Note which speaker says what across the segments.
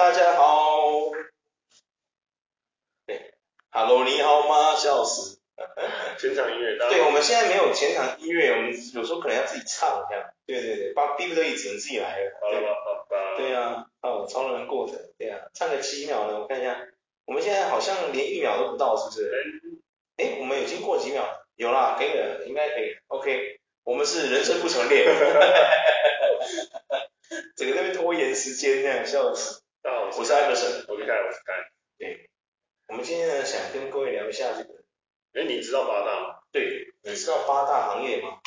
Speaker 1: 大家好。对，Hello，你好吗？笑死。
Speaker 2: 全场音乐。
Speaker 1: 对，我们现在没有全场音乐，我们有时候可能要自己唱这样。对对对，逼不得已只能自己来了。
Speaker 2: 好了吧，好吧。
Speaker 1: 对呀，哦，超人过程，对呀，唱个七秒呢，我看一下，我们现在好像连一秒都不到，是不是？哎，我们已经过几秒，有啦，可以了，应该可以。OK，我们是人生不成列。整个在那边拖延时间，这样笑死。我是艾克森，
Speaker 2: 我是凯，我是凯。
Speaker 1: 对，我们今天呢想跟各位聊一下这个。
Speaker 2: 哎，你知道八大吗？
Speaker 1: 对，你知道八大行业吗？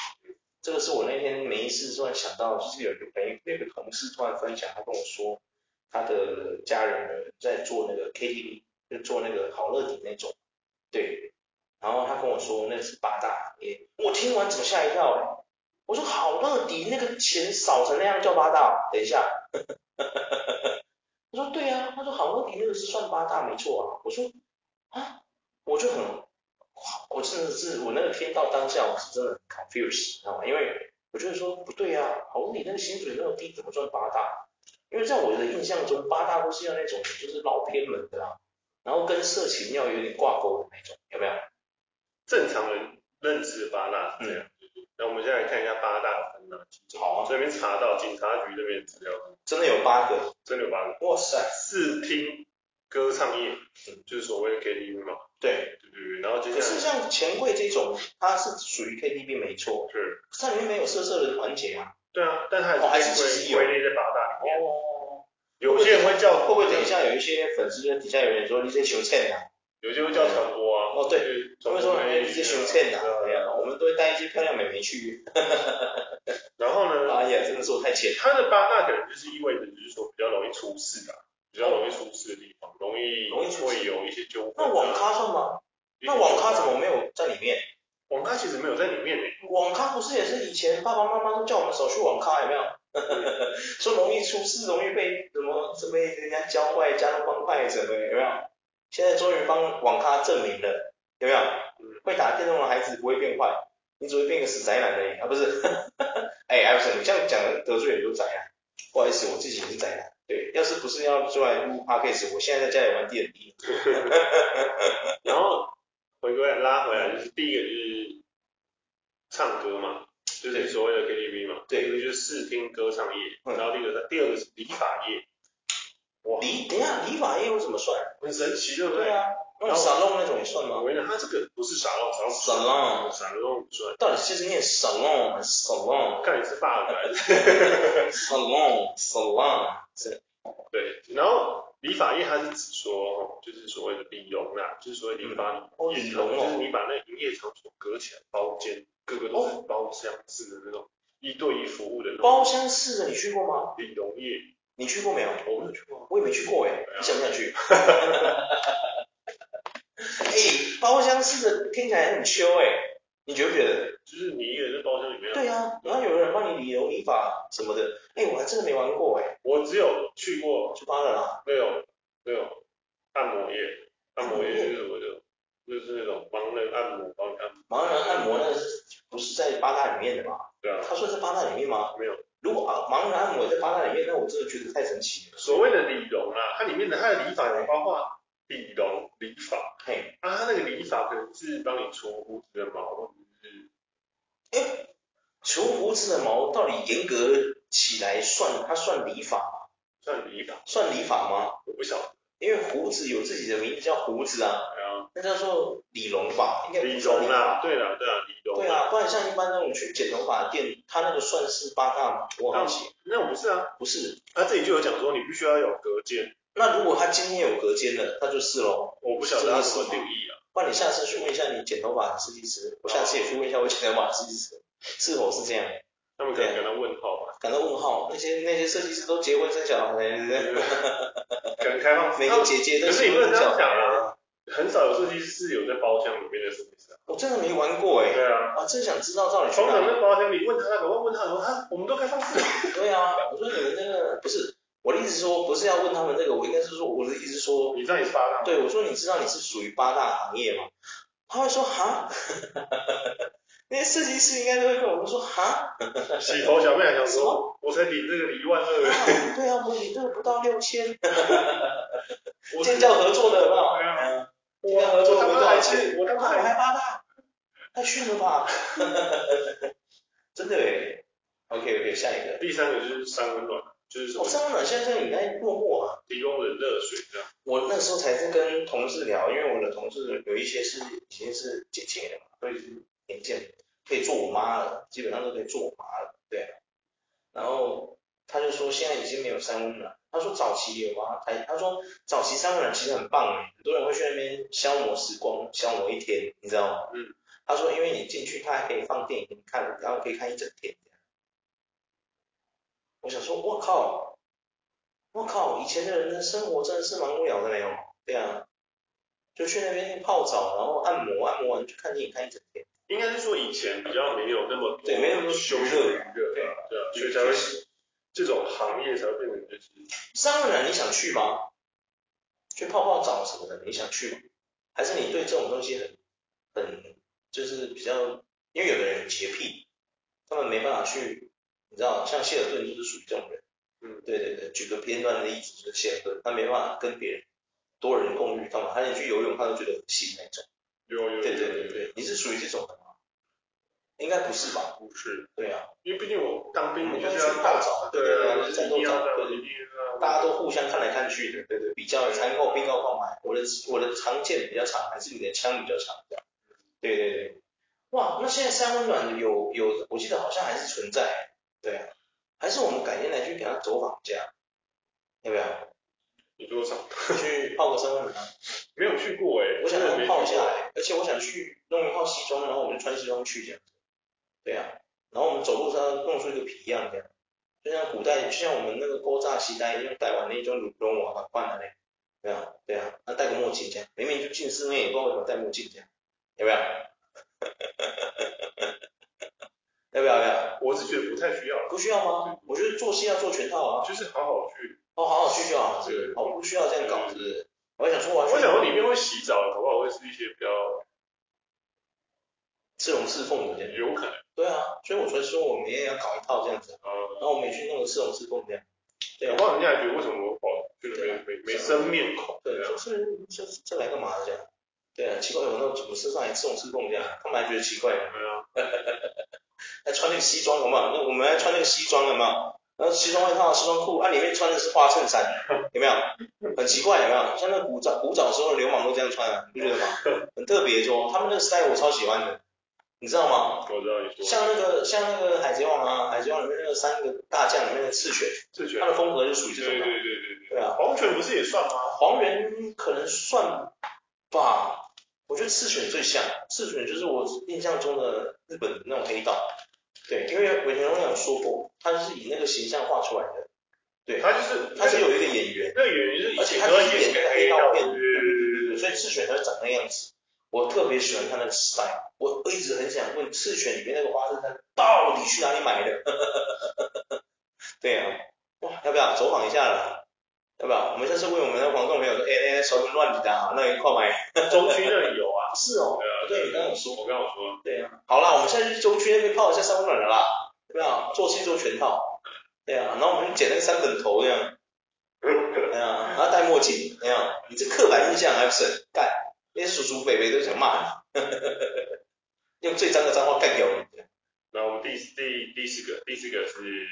Speaker 1: 这个是我那天没事突然想到，就是有一个朋友，那个同事突然分享，他跟我说，他的家人呢在做那个 KTV，就做那个好乐迪那种。对，然后他跟我说那是八大行业，我听完整个吓一跳哎。我说好乐迪那个钱少成那样叫八大？等一下，他说对啊，他说好问题那个是算八大没错啊。我说啊，我就很，我真的是我那个听到当下我是真的很 confused，知道吗？因为我觉得说不对啊，好问题那个薪水那么低，怎么算八大？因为在我的印象中，八大都是要那种就是老偏门的啊，然后跟色情要有点挂钩的那种，有没有？
Speaker 2: 正常人认知的八大是这样。嗯那我们现在来看一下八大分哪几种？好啊，这边查到警察局这边资料，
Speaker 1: 真的有八个，
Speaker 2: 真的有八个。
Speaker 1: 哇塞，
Speaker 2: 视听歌唱业，嗯，就是所谓的 KTV 嘛。
Speaker 1: 对
Speaker 2: 对对对，然后接下来，
Speaker 1: 可是像钱柜这种，它是属于 KTV 没错，
Speaker 2: 是，
Speaker 1: 它里面没有色色的环节啊。
Speaker 2: 对啊，但它
Speaker 1: 还是其实有。
Speaker 2: 归类在八大里面。
Speaker 1: 哦。
Speaker 2: 有些人会叫，
Speaker 1: 会不会等一下有一些粉丝底下有人说你在求欠啊？
Speaker 2: 有些会叫传播啊。哦，
Speaker 1: 对，他们说你在求钱啊？对啊，我们都会带一些漂亮美眉去。
Speaker 2: 然后呢？
Speaker 1: 哎呀，真的是我太浅。
Speaker 2: 他的八大可能就是意味着，就是说比较容易出事啊，比较容易出事的地方，容易容易会有一些纠纷。
Speaker 1: 那网咖算吗？那网咖怎么没有在里面？
Speaker 2: 网咖其实没有在里面诶。
Speaker 1: 网咖不是也是以前爸爸妈妈都叫我们少去网咖，有没有？说容易出事，容易被什么什么被人家教坏，加入帮派什么，有没有？现在终于帮网咖证明了，有没有？会打电动的孩子不会变坏，你只会变个死宅男而已啊！不是，哎，艾弗森，你这样讲得罪很多宅啊。不好意思，我自己也是宅男。对，要是不是要出来录 podcast，我现在在家里玩 D N D。
Speaker 2: 然后回归来拉回来，就是第一个就是唱歌嘛，就是所谓的 KTV 嘛。对，一个就是视听歌唱业，然后第二个第二个是理发业。
Speaker 1: 哇，理等一下，理发业为什么算？
Speaker 2: 很神奇，对不对？
Speaker 1: 对啊，那沙龙那种也算吗？
Speaker 2: 我跟你讲，它这个不是沙龙，沙龙
Speaker 1: 沙龙
Speaker 2: 沙龙不算。
Speaker 1: 到底是念沙龙沙龙？
Speaker 2: 看你是发的还是？
Speaker 1: 沙龙沙龙是。
Speaker 2: 对，然后理发业它是指说，就是所谓的理容啦，就是所谓理发
Speaker 1: 哦，理容
Speaker 2: 就是你把那营业场所隔起来，包间，各个都是包厢式的那种，一对一服务的那种。
Speaker 1: 包厢式的，你去过吗？
Speaker 2: 理容业。
Speaker 1: 你去过没有？
Speaker 2: 我没有去过，
Speaker 1: 我也没去过哎，你想不想去？哎，包厢式的听起来很秋哎，你觉不觉得？
Speaker 2: 就是你一个人在包厢里面。
Speaker 1: 对啊，然后有人帮你理容理发什么的，哎，我还真的没玩过哎。
Speaker 2: 我只有去过，
Speaker 1: 去八了啦。
Speaker 2: 没有，没有。按摩业，按摩业是什么的？就是那种盲人按摩，帮你按摩。
Speaker 1: 盲人按摩那个是不是在八大里面的吗？
Speaker 2: 对啊。
Speaker 1: 他说是八大里面吗？
Speaker 2: 没有。
Speaker 1: 如果啊，盲人按摩在八大里面，那我真的觉得太神奇了。
Speaker 2: 所谓的理容啊，它里面的它的理法有包括理容、理法，
Speaker 1: 嘿，
Speaker 2: 啊，它那个理法可能是帮你除胡子的毛，或者是，
Speaker 1: 哎，除胡子的毛到底严格起来算，它算理法吗？
Speaker 2: 算理法？
Speaker 1: 算理法吗？
Speaker 2: 我不晓得，
Speaker 1: 因为胡子有自己的名字叫胡子啊，那叫做理容吧，应该
Speaker 2: 理容啊，对啊，对啊，理容，
Speaker 1: 对啊，不然像一般那种去剪头发的店，他那个算是八大吗？我好奇，
Speaker 2: 那不是啊，
Speaker 1: 不是，
Speaker 2: 他这里就有讲说你必须要有隔间，
Speaker 1: 那如果他今天有隔间的，他就是喽，
Speaker 2: 我不晓得他什么定义啊，
Speaker 1: 不然你下次去问一下你剪头发的设计师，我下次也去问一下我剪头发的设计师，是否是这样？
Speaker 2: 他们可能感到问号吧，
Speaker 1: 感到问号，那些那些设计师都结婚生小孩，对不对？
Speaker 2: 可能开放，
Speaker 1: 每个姐姐都是
Speaker 2: 结婚生小孩。很少有设计师有在包厢里面的设计师啊，
Speaker 1: 我真的没玩过哎。
Speaker 2: 对啊，
Speaker 1: 啊，真想知道到底。
Speaker 2: 从哪个包厢里问他那个，问他说他，我们都开放式。
Speaker 1: 对啊，我说你们那个不是，我的意思说不是要问他们这个，我应该是说我的意思说，
Speaker 2: 你知道你是八大？对，
Speaker 1: 我说你知道你是属于八大行业吗？他会说哈，那些设计师应该都会跟我们说，哈，
Speaker 2: 洗头小妹还想说，我才领这个一万二，
Speaker 1: 对啊，我领这个不到六千，建教合作的有没有？建教合作没多少钱，我当时还八大，太逊了吧？真的诶，OK OK，下一个，
Speaker 2: 第三个就是三温暖，就是
Speaker 1: 哦，三温暖现在在应该落寞啊，
Speaker 2: 提供冷热水这样。
Speaker 1: 我那时候才是跟同事聊，因为我的同事有一些是已经是姐姐了嘛，所以是年轻，可以做我妈了，基本上都可以做我妈了，对啊。然后他就说现在已经没有三温暖，他说早期有啊，他他说早期三温暖其实很棒哎，很多人会去那边消磨时光，消磨一天，你知道吗？嗯。他说因为你进去，他还可以放电影给你看，然后可以看一整天。我想说，我靠，我靠，以前的人的生活真的是蛮无聊的没有？对啊，就去那边泡澡，然后按摩，按摩完就看电影看一整天。
Speaker 2: 应该是说以前比较没有那么多，
Speaker 1: 对，没有那么多休闲娱乐，
Speaker 2: 对啊，所以才会这种行业才会变成就是。
Speaker 1: 三温暖你想去吗？去泡泡澡什么的，你想去吗？还是你对这种东西很很就是比较，因为有的人有洁癖，他们没办法去。你知道，像谢尔顿就是属于这种人。嗯，对对对，举个片段的例子就是谢尔顿，他没办法跟别人多人共浴，干嘛？他连去游泳他都觉得恶心那种。
Speaker 2: 有有。
Speaker 1: 对对对对，你是属于这种？应该不是吧？
Speaker 2: 不是。
Speaker 1: 对啊，
Speaker 2: 因为毕竟我当兵，
Speaker 1: 我就是去泡澡，对对对，战斗澡，对大家都互相看来看去的，对对，比较残酷，兵高旷满，我的我的长剑比较长，还是你的枪比较长？对对对。哇，那现在三温暖有有，我记得好像还是存在。对啊，还是我们改天来去给他走访一下，要不要？
Speaker 2: 你多少？
Speaker 1: 去泡个三温暖？
Speaker 2: 没有去过哎，
Speaker 1: 我想要泡下来，而且我想去弄一套西装，然后我们就穿西装去这样子。对啊，然后我们走路上弄出一个皮样这样，就像古代，就像我们那个古早时代一样，戴完那种羽绒娃娃换了嘞。对啊，对啊，那戴个墨镜这样，明明就近视，那也不知道为什么戴墨镜这样，要不要？要不要？要不要？
Speaker 2: 我是觉得不太需要。
Speaker 1: 不需要吗？我觉得做戏要做全套啊。
Speaker 2: 就是好好去。
Speaker 1: 哦，好好去就好。对。哦，不需要这样搞，是不是？我想说，我
Speaker 2: 想说里面会洗澡，好不好？会是一些比较
Speaker 1: 刺龙刺凤的，
Speaker 2: 有可能。
Speaker 1: 对啊，所以我才说我们也要搞一套这样子。嗯。然后我们也去弄个刺龙刺凤这样。对啊。
Speaker 2: 不然人家还觉得为什么我跑，就是没没没生面孔。
Speaker 1: 对，就是这这来干嘛的这样？对啊，奇怪，我那怎么身上还刺龙刺凤这样？他们还觉得奇怪。对啊。还穿那个西装，有没有？那我们还穿那个西装，有没有？然后西装外套、西装裤，啊，里面穿的是花衬衫，有没有？很奇怪，有没有？像那古早古早时候的流氓都这样穿啊，你不觉得吗？很特别，说他们那个 style 我超喜欢的，你知道吗？
Speaker 2: 我知道你说。
Speaker 1: 像那个像那个海贼王啊，海贼王里面那个三个大将里面的赤犬，
Speaker 2: 赤犬，
Speaker 1: 他的风格就属于这种的。
Speaker 2: 对对对对对。
Speaker 1: 对啊，
Speaker 2: 黄犬不是也算吗？
Speaker 1: 黄猿可能算吧。我觉得赤犬最像，赤犬就是我印象中的日本的那种黑道。对，因为尾田荣一郎说过，他就是以那个形象画出来的。对，他就是他是有一个演员，
Speaker 2: 那个演员是，
Speaker 1: 而且他是演那个黑道片，对对对对，所以赤犬才会长那样子。我特别喜欢他那个 style，我一直很想问赤犬里面那个花衬衫到底去哪里买的？对啊，哇，要不要走访一下了？要不要？我们下次问我们的观众朋友说，哎哎，什么乱子的啊？那一块买，
Speaker 2: 中区那里有啊。
Speaker 1: 是哦。
Speaker 2: 对啊。
Speaker 1: 对，你刚刚有说。
Speaker 2: 我刚刚有说。
Speaker 1: 对啊。好啦，我们现在去中区那边泡一下三温暖的啦，对啊，做戏做全套。对啊，然后我们剪那个三本头这样。对啊，然后戴墨镜，没有？你这刻板印象还不是？干，那些叔叔伯伯都想骂你。用最脏的脏话干掉你。
Speaker 2: 那我们第第第四个，第四个是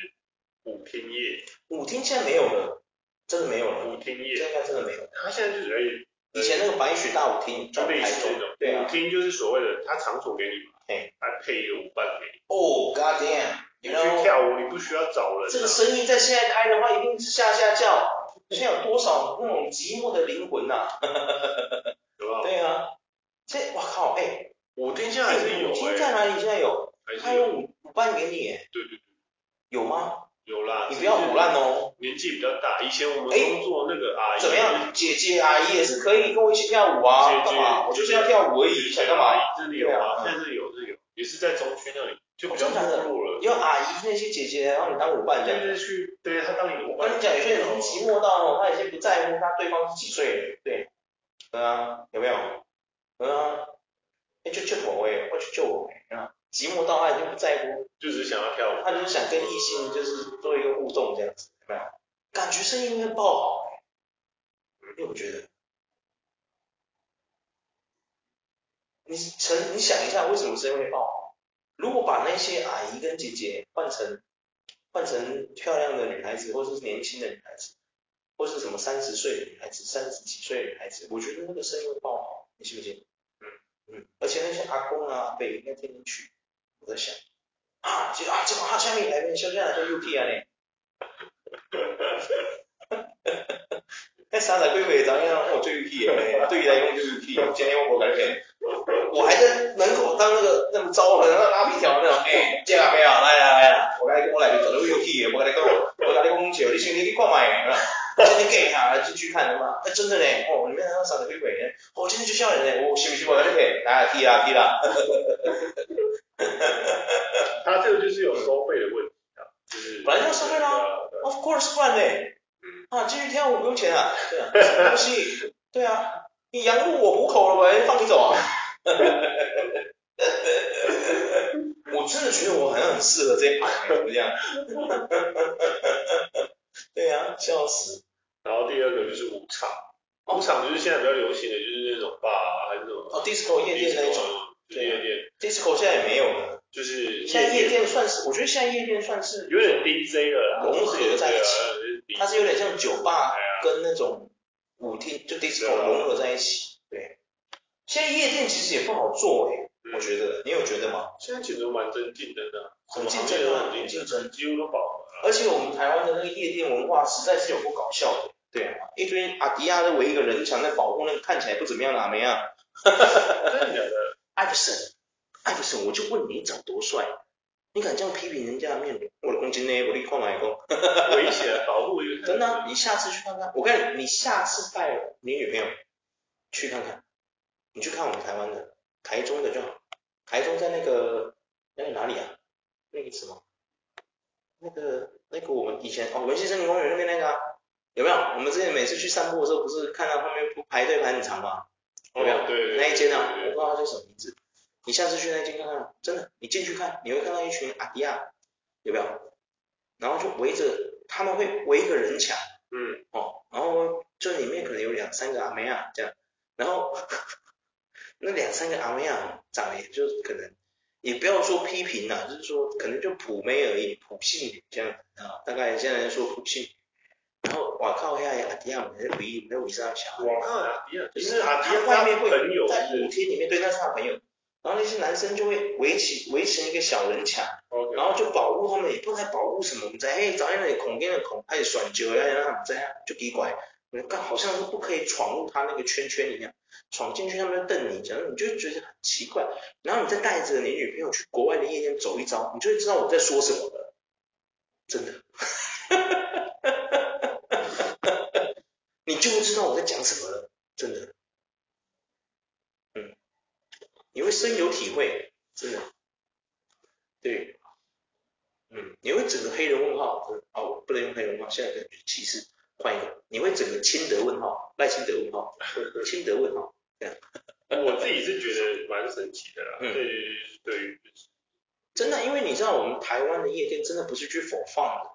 Speaker 2: 舞厅业。
Speaker 1: 舞厅现在没有了，真的没有了。
Speaker 2: 舞厅业。
Speaker 1: 现在真的没有。
Speaker 2: 他现在就是而
Speaker 1: 以前那个白雪大舞厅，
Speaker 2: 就类似这种，对啊，舞厅就是所谓的他场所给你嘛，
Speaker 1: 哎，
Speaker 2: 还配一个舞伴给你。
Speaker 1: 哦，God damn！
Speaker 2: 你去跳舞，你不需要找人。
Speaker 1: 这个生意在现在开的话，一定是下下叫。现在有多少那种寂寞的灵魂呐？啊，这我靠，哎，
Speaker 2: 舞厅现在还是有，
Speaker 1: 舞厅在哪里？现在有，他有舞舞伴给你，
Speaker 2: 对对对，
Speaker 1: 有吗？
Speaker 2: 有啦，
Speaker 1: 你不要唬烂哦。
Speaker 2: 年纪比较大，以前我们工作那个阿姨，
Speaker 1: 怎么样？姐姐阿姨也是可以跟我一起跳舞啊。干嘛？我就是要跳舞而已，想干嘛？
Speaker 2: 这里有啊，现在是有，是有，也是在中区那里，就比较没路了。
Speaker 1: 因为阿姨那些姐姐让你当舞伴这样。
Speaker 2: 就是去，对他当你的舞伴。
Speaker 1: 我跟你讲，有些人已经寂寞到哦，他已经不在乎他对方是几岁了，对。对啊，有没有？嗯啊。哎，就就我哎，我去救我哎啊。寂寞到他已经不在乎，
Speaker 2: 就只是想要跳舞，
Speaker 1: 他就是想跟异性就是做一个互动这样子，有没有？感觉声音会爆好，因为我觉得，你曾你想一下，为什么声音会爆好？如果把那些阿姨跟姐姐换成换成漂亮的女孩子，或者是年轻的女孩子，或是什么三十岁的女孩子、三十几岁的女孩子，我觉得那个声音会爆好，你信不信？嗯，而且那些阿公啊、阿伯应该天天去。我在想啊，这啊，这么哈下面来边休假来做 UK 啊呢？那三十几岁怎样？我做 UK 诶，对于来讲就 UK。今天我我感觉，我还在门口当那个那么招呼，那拉皮条那种，哎，这个没有，来来来，我来我来就做 UK，我跟你讲，我跟你讲笑，你先去看麦，今天给一下进去看的嘛？哎，真的呢，哦，里面那三十几岁呢，哦，今天就吓人呢，我信不信我跟你讲？来踢啦 K 啦。
Speaker 2: 他这个就是有收费的问题啊，就是
Speaker 1: 本来就要收费啦，Of course，不然呢？啊，进去跳舞不用钱啊，对啊，什么东西？对啊，你养活我糊口了，我还放你走啊？我真的觉得我好像很适合这一行，怎么样？对啊，笑死。
Speaker 2: 然后第二个就是舞场，舞场就是现在比较流行的，就是那种 bar 还是什么？
Speaker 1: 哦，disco 夜店那一种。
Speaker 2: 夜店
Speaker 1: ，disco 现在也没有了，
Speaker 2: 就是
Speaker 1: 现在夜店算是，我觉得现在夜店算是
Speaker 2: 有点 DJ 了，
Speaker 1: 融合在一起，它是有点像酒吧跟那种舞厅，就 disco 融合在一起。对，现在夜店其实也不好做哎，我觉得，你有觉得吗？
Speaker 2: 现在其实都蛮争竞争的，
Speaker 1: 很竞争啊，
Speaker 2: 很竞争，几乎都饱和了。
Speaker 1: 而且我们台湾的那个夜店文化实在是有够搞笑的，对啊，一堆阿迪亚在围一个人墙在保护那个看起来不怎么样的阿梅啊，
Speaker 2: 真的假的？
Speaker 1: 艾弗森。艾弗森，我就问你长多帅？你敢这样批评人家的面容？我的公斤呢？我立刻买一个。
Speaker 2: 危险，保护一个。
Speaker 1: 真的、啊，你下次去看看。我跟你，你下次带你女朋友去看看，你去看我们台湾的，台中的就好。台中在那个那个哪里啊？那个什么？那个那个我们以前哦，文心森林公园那边那个、啊、有没有？我们之前每次去散步的时候，不是看到后面不排队排很长吗？有没有？
Speaker 2: 哦、对，对，对，
Speaker 1: 那一间啊，我不知道它叫什么名字。你下次去那间看看，真的，你进去看，你会看到一群阿迪亚，有没有？然后就围着，他们会围一个人墙，
Speaker 2: 嗯，
Speaker 1: 哦，然后就里面可能有两三个阿梅亚，这样，然后 那两三个阿梅亚，长得也就可能，也不要说批评呐，就是说可能就普妹而已，普信女这样啊，大概现在说普信女，然后哇靠，现在阿迪亚没围没有围上墙，
Speaker 2: 哇靠，阿迪亚，
Speaker 1: 就是阿迪亚外面会在舞厅里面对那是他朋友。然后那些男生就会围起围成一个小人墙，Okay. 然后就保护他们，也不知道在保护什么。我们在哎，早上那里孔跟的孔开始选酒，然后让他们这样就奇怪，你看好像是不可以闯入他那个圈圈一样，闯进去他们就瞪你，讲你就会觉得很奇怪。然后你再带着你女朋友去国外的夜店走一遭，你就会知道我在说什么了，真的，你就会知道我在讲什么了，真的。你会深有体会，真的，对，嗯，你会整个黑人问号，哦，不能用黑人问号，现在感觉歧视，换一个，你会整个亲德问号，赖清德问号，亲德问号，这样，
Speaker 2: 我自己是觉得蛮神奇的啦，嗯，对对，
Speaker 1: 真的，因为你知道我们台湾的夜店真的不是去 for fun 的，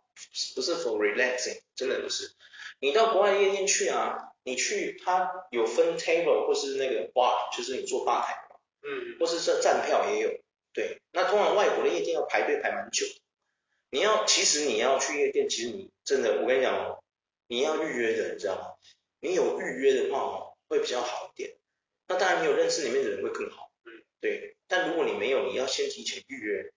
Speaker 1: 不是 for relaxing，真的不是，你到国外夜店去啊，你去他有分 table 或是那个 bar，就是你坐吧台。
Speaker 2: 嗯，
Speaker 1: 或是这站票也有，对，那通常外国的夜店要排队排蛮久，你要其实你要去夜店，其实你真的我跟你讲哦，你要预约的，你知道吗？你有预约的话哦，会比较好一点。那当然你有认识里面的人会更好，
Speaker 2: 嗯，
Speaker 1: 对。但如果你没有，你要先提前预约，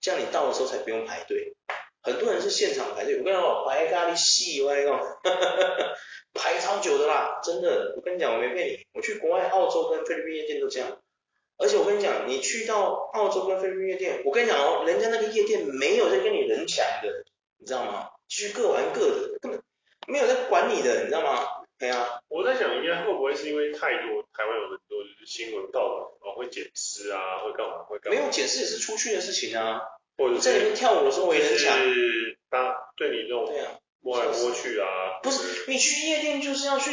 Speaker 1: 这样你到的时候才不用排队。很多人是现场排队，我跟你讲，排咖喱细，我跟你讲，排超久的啦，真的。我跟你讲，我没骗你，我去国外澳洲跟菲律宾夜店都这样。而且我跟你讲，你去到澳洲跟菲律宾夜店，我跟你讲哦，人家那个夜店没有在跟你人抢的，你知道吗？继续各玩各的，根本没有在管你的，你知道吗？对啊。
Speaker 2: 我在想，应该会不会是因为太多台湾有很多就是新闻报道哦，会捡尸啊，会干嘛会干嘛？
Speaker 1: 没有捡尸也是出去的事情啊。
Speaker 2: 或者
Speaker 1: 在里面跳舞的时候也人抢。
Speaker 2: 是他对你这种
Speaker 1: 对啊，
Speaker 2: 摸来摸去啊。
Speaker 1: 不是，你去夜店就是要去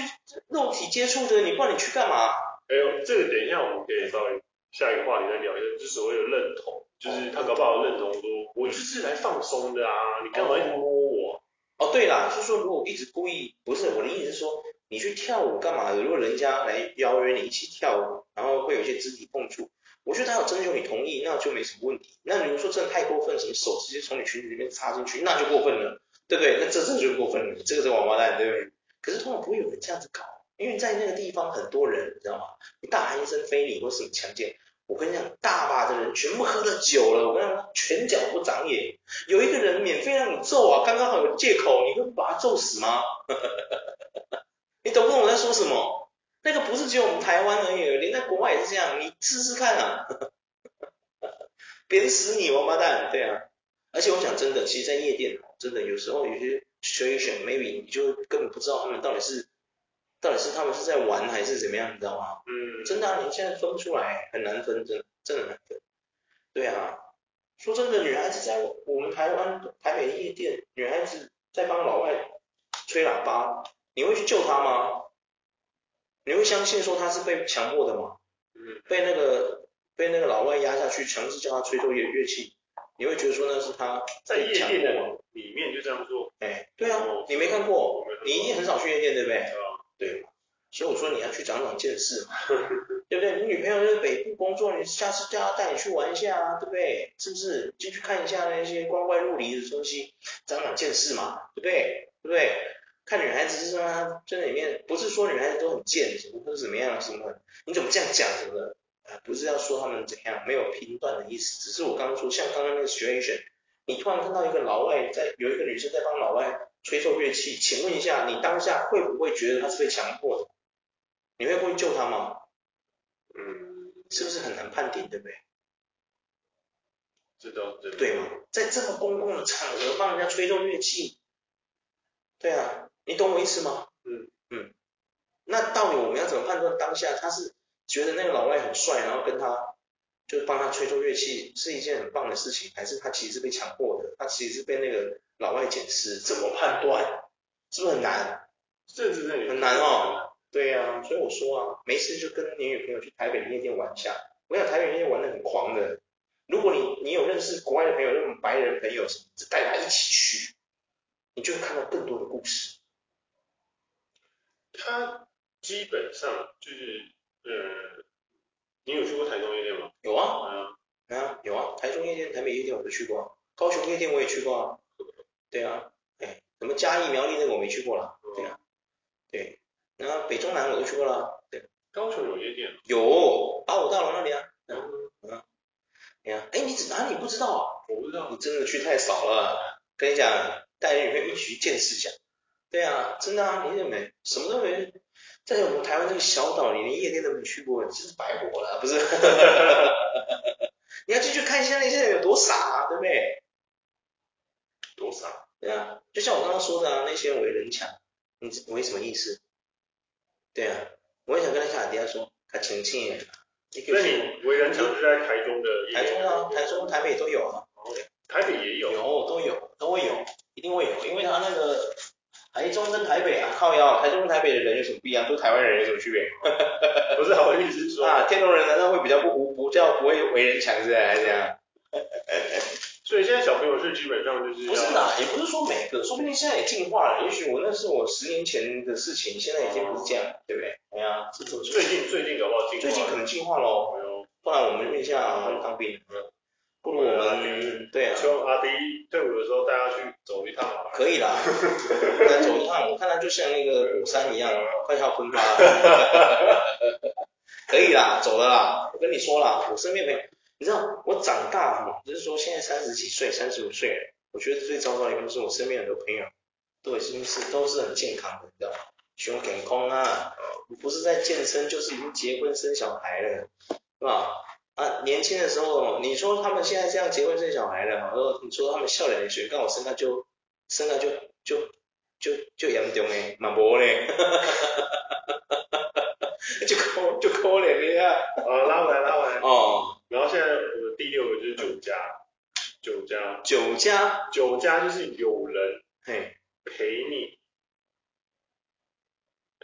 Speaker 1: 肉体接触的，你不然你去干嘛？
Speaker 2: 哎呦，这个等一下我们可以稍微。下一个话题再聊一下，就是所谓的认同，就是他搞不好认同说，我就是来放松的啊，你干嘛一直摸我？
Speaker 1: 哦，对啦，就是说如果一直故意，不是我的意思是说，你去跳舞干嘛的？如果人家来邀约你一起跳舞，然后会有一些肢体碰触，我觉得他有征求你同意，那就没什么问题。那如果说真的太过分，什么手直接从你裙子里面插进去，那就过分了，对不对？那这这就过分了，这个是王八蛋，对不对？可是通常不会有人这样子搞。因为在那个地方很多人，你知道吗？你大喊一声非礼或什么强奸，我跟你讲，大把的人全部喝了酒了，我跟你讲，拳脚不长眼。有一个人免费让你揍啊，刚刚好有借口，你会把他揍死吗？你懂不懂我在说什么？那个不是只有我们台湾而已，连在国外也是这样，你试试看啊，扁死你王八蛋，对啊。而且我讲真的，其实，在夜店真的有时候有些 situation maybe 你就根本不知道他们到底是。到底是他们是在玩还是怎么样，你知道吗？嗯，真的啊，你现在分不出来，很难分，真的真的难分。对啊，说真的，女孩子在我们台湾台北的夜店，女孩子在帮老外吹喇叭，你会去救她吗？你会相信说她是被强迫的吗？嗯，被那个被那个老外压下去，强制叫她吹奏乐乐器，你会觉得说那是她
Speaker 2: 在夜店里面就这样做？
Speaker 1: 哎，对啊，你没看过，你一定很少去夜店，对不对？对，所以我说你要去长长见识嘛，对不对？你女朋友在北部工作，你下次叫她带你去玩一下啊，对不对？是不是？进去看一下那些光怪陆离的东西，长长见识嘛，对不对？对不对？看女孩子是吗？这里面不是说女孩子都很贱，什么或者怎么样什么？你怎么这样讲什么的？啊，不是要说他们怎样，没有评断的意思，只是我刚刚说，像刚刚那个 situation，你突然看到一个老外在，有一个女生在帮老外。吹奏乐器，请问一下，你当下会不会觉得他是被强迫的？你会不会救他吗？嗯，是不是很难判定，对不对？
Speaker 2: 知道，知道。
Speaker 1: 对吗？在这么公共的场合帮人家吹奏乐器，对啊，你懂我意思吗？嗯嗯。那到底我们要怎么判断当下他是觉得那个老外很帅，然后跟他就帮他吹奏乐器是一件很棒的事情，还是他其实是被强迫的？他其实是被那个。老外捡尸怎么判断？是不是很难？
Speaker 2: 甚至是
Speaker 1: 很难哦。对呀、啊，所以我说啊，没事就跟你女朋友去台北的夜店玩一下。我想台北夜店玩的很狂的。如果你你有认识国外的朋友，那种白人朋友带他一起去，你就会看到更多的故事。
Speaker 2: 他基本上就是，呃，你有去过台中夜店吗？
Speaker 1: 有啊，嗯、啊，有啊，台中夜店、台北夜店我都去过，高雄夜店我也去过啊。对啊，哎，什么嘉义苗栗那个我没去过啦，对啊，对，然后北中南我都去过了，对。
Speaker 2: 高雄有夜店？
Speaker 1: 有，八五大楼那里啊。嗯嗯。对啊，哎，你哪里不知道啊？
Speaker 2: 我不知道。
Speaker 1: 你真的去太少了，跟你讲，带你女朋友一起去见识一下。对啊，真的啊，你怎么没？什么都没，在我们台湾这个小岛你，连夜店都没去过，真是白活了，不是？你要进去看一下那些人有多傻啊，对不对？
Speaker 2: 多傻，
Speaker 1: 对啊，就像我刚刚说的啊，那些为人强，你为什么意思？对啊，我也想跟他卡迪亚说，他澄清一点。
Speaker 2: 那你为人强是在台中的？
Speaker 1: 台中啊，台中、台北都有啊。
Speaker 2: 台北也有。
Speaker 1: 有，都有，都会有，一定会有，因为他那个台中跟台北啊，靠腰，台中跟台北的人有什么不一样？都台湾人有什么区别？
Speaker 2: 不是，我的意思是说
Speaker 1: 啊，天龙人难道会比较不不不叫不会为人强是还是这样？
Speaker 2: 所以现在小朋友是基本上就是
Speaker 1: 不是啦，也不是说每个，说不定现在也进化了。也许我那是我十年前的事情，现在已经不是这样了，对不对？哎呀，最
Speaker 2: 近最近搞不好进化，
Speaker 1: 最近可能进化喽。不然我们问一下他们当兵，不如我们对啊，
Speaker 2: 希望阿迪退伍的时候带他去走一趟。
Speaker 1: 可以啦，来走一趟，我看他就像那个火山一样，快要喷发。可以啦，走了啦。我跟你说啦，我身边朋友。你知道我长大嘛？就是说现在三十几岁、三十五岁，我觉得最糟糕的一个就是我身边很多朋友都已经是都是很健康的，你知道吗？胸健康啊，不是在健身，就是已经结婚生小孩了，是吧？啊，年轻的时候，你说他们现在这样结婚生小孩了，然后你说他们笑脸的时候，刚好身高就身高就就就就严重诶，蛮薄嘞，就抠就抠脸的呀，
Speaker 2: 哦，拉回来拉回来，
Speaker 1: 哦。
Speaker 2: 然后现在我的第六个就是酒家，酒家，
Speaker 1: 酒家，
Speaker 2: 酒家就是有人
Speaker 1: 嘿。
Speaker 2: 陪你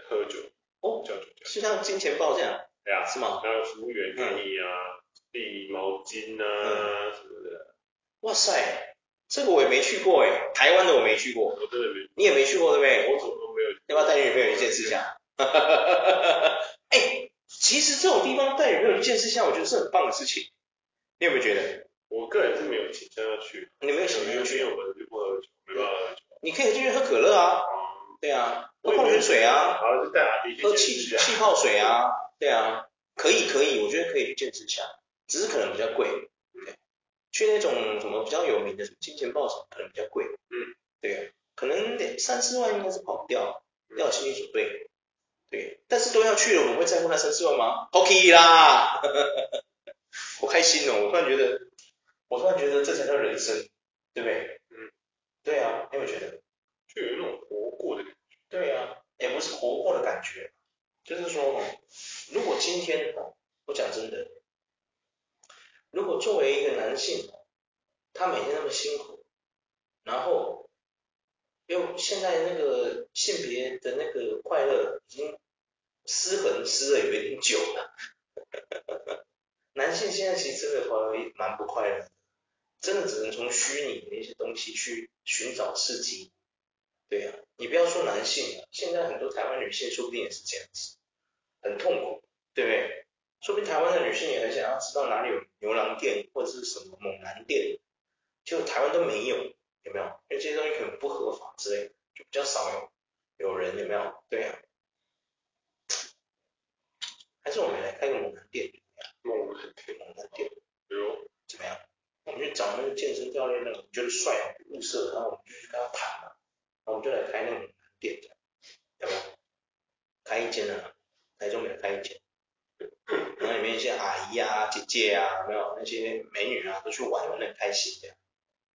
Speaker 2: 喝酒，
Speaker 1: 哦，
Speaker 2: 叫酒家，
Speaker 1: 是像金钱豹这样，
Speaker 2: 对啊，
Speaker 1: 是吗？
Speaker 2: 然后服务员给你啊，理毛巾啊什么的。
Speaker 1: 哇塞，这个我也没去过哎，台湾的我没去过。
Speaker 2: 我真的没。
Speaker 1: 你也没去过对不对？
Speaker 2: 我怎么都没有。
Speaker 1: 要不要带女朋友去见识一下？哈哈哈哈哈。哎，其实这种地方带女朋友去见识一下，我觉得是很棒的事情。你有没有觉得？
Speaker 2: 我个人是没有倾向要去。
Speaker 1: 你没有倾向要去？
Speaker 2: 因为我就不喝酒，没办法喝酒。
Speaker 1: 你可以进去喝可乐啊。对啊，喝矿泉水啊。
Speaker 2: 好，就带阿弟去
Speaker 1: 喝气气泡水啊。对啊，可以可以，我觉得可以去见识一下，只是可能比较贵。对，去那种什么比较有名的什么金钱豹什么，可能比较贵。嗯，对啊，可能得三四万应该是跑不掉，要有心理准备。对，但是都要去了，我们会在乎那三四万吗？OK 啦，好开心哦！我突然觉得，我突然觉得这才叫人生，对不对？嗯，对啊，你有没有觉得？
Speaker 2: 就有一种活过的感觉。
Speaker 1: 对啊，也不是活过的感觉，就是说，如果今天，我讲真的，如果作为一个男性，他每天那么辛苦，然后又现在那个性别的那个快乐已经失衡失了有点久了，男性现在其实真的活得蛮不快乐的，真的只能从虚拟的一些东西去寻找刺激。对呀、你不要说男性了，现在很多台湾女性说不定也是这样子，很痛苦，对不对？说不定台湾的女性也很想要知道哪里有牛郎店或者是什么猛男店，就台湾都没有，有没有？因为这些东西可能不合法之类的，就比较少有有人，有没有？对呀、啊，还是我们来开个猛男店，
Speaker 2: 猛男店，
Speaker 1: 猛男店，
Speaker 2: 比如
Speaker 1: 怎么样？我们去找那个健身教练，那个觉得帅，物色，然后我们就去跟他谈嘛。我们就来开那个猛男店，要不要？开一间啊，台中也开一间，然后里面一些阿姨啊、姐姐啊，有没有那些美女啊，都去玩玩的很开心这样。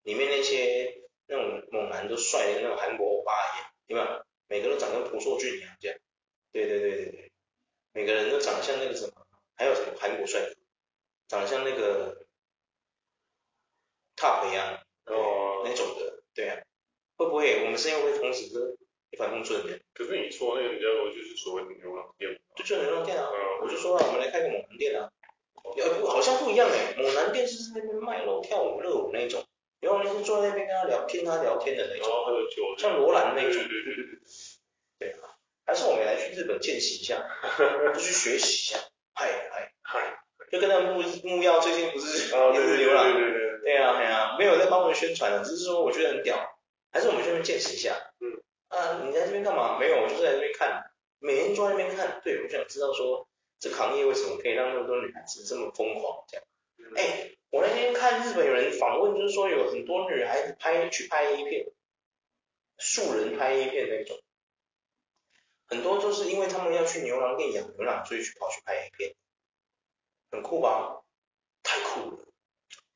Speaker 1: 里面那些那种猛男都帅的那种韩国欧巴一样，有没有？每个都长得跟朴硕俊一样这样。对对对对对，每个人都长得像那个什么，还有什么韩国帅哥，长得像那个 Top 一样哦，那种的，对啊。会不会我们是因为同时是一帆风顺的？
Speaker 2: 可是你说那个人家说就是所谓的牛郎店，
Speaker 1: 就叫牛郎店啊。说啊，我们来开个猛男店啊。不，好像不一样哎。猛男店是在那边卖肉、跳舞、热舞那种，然后那是坐在那边跟他聊天、他聊天的那种，像罗兰那种。对对对对。对啊，还是我们来去日本见习一下，就去学习一下。嗨嗨嗨，就跟那木木曜最近不是也是牛郎？对对对。对啊对啊，没有在帮我们宣传的，只是说我觉得很屌。还是我们去那边见识一下。嗯。啊，你在这边干嘛？没有，我就是在这边看，每天坐在那边看。对，我想知道说，这个行业为什么可以让那么多女孩子这么疯狂这样？哎、欸，我那天看日本有人访问，就是说有很多女孩子拍去拍 A 片，素人拍 A 片那种，很多都是因为他们要去牛郎店养牛郎，所以去跑去拍 A 片，很酷吧？太酷了，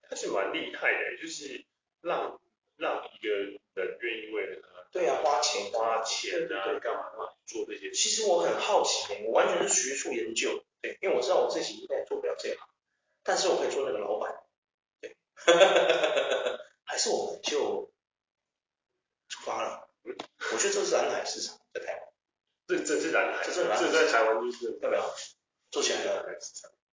Speaker 2: 他是蛮厉害的，就是让。让一个人愿意为了他，
Speaker 1: 对啊，花钱
Speaker 2: 花钱啊，干嘛干嘛做这些？
Speaker 1: 其实我很好奇，我完全是学术研究，对，因为我知道我自己应该做不了这行，但是我可以做那个老板，对，还是我们就出发了。我觉得这是蓝海市场，在台湾，
Speaker 2: 这这是蓝海，
Speaker 1: 这是蓝海，
Speaker 2: 这在台湾就是
Speaker 1: 要不要做起来了？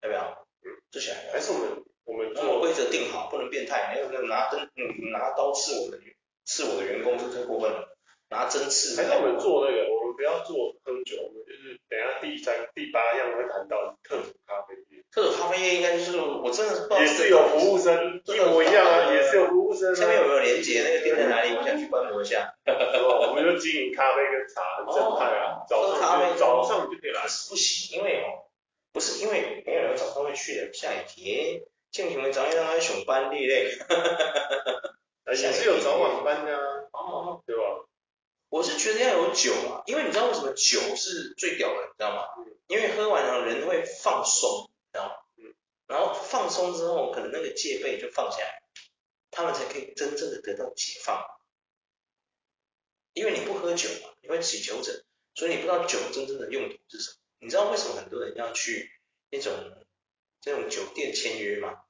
Speaker 1: 要不要？嗯，做起来
Speaker 2: 还是我们。我们
Speaker 1: 做规则定好，不能变态。没有那拿针，嗯，拿刀刺我的，刺我的员工是太过分了。拿针刺。
Speaker 2: 还是我们做那个，不要做喝酒，我们就是等下第三、第八样会谈到特种咖啡业。
Speaker 1: 特种咖啡业应该就是我真的是不知道。
Speaker 2: 也是有服务生，一模一样啊，也是有服务生。
Speaker 1: 下面有没有连接？那个店在哪里？我想去观摩一下。
Speaker 2: 我们就经营咖啡跟茶，很正派啊。早上早上就可以来。
Speaker 1: 不行，因为哦，不是因为没有人早上会去的，下雨天。正常的早上爱上班的嘞，
Speaker 2: 也是有早晚班的啊，
Speaker 1: 哦，
Speaker 2: 对吧？
Speaker 1: 我是觉得要有酒啊，因为你知道为什么酒是最屌的，你知道吗？嗯。因为喝完了人会放松，知道吗？嗯。然后放松之后，可能那个戒备就放下来，他们才可以真正的得到解放。因为你不喝酒嘛，你会起酒疹，所以你不知道酒真正的用途是什么。你知道为什么很多人要去那种？这种酒店签约吗，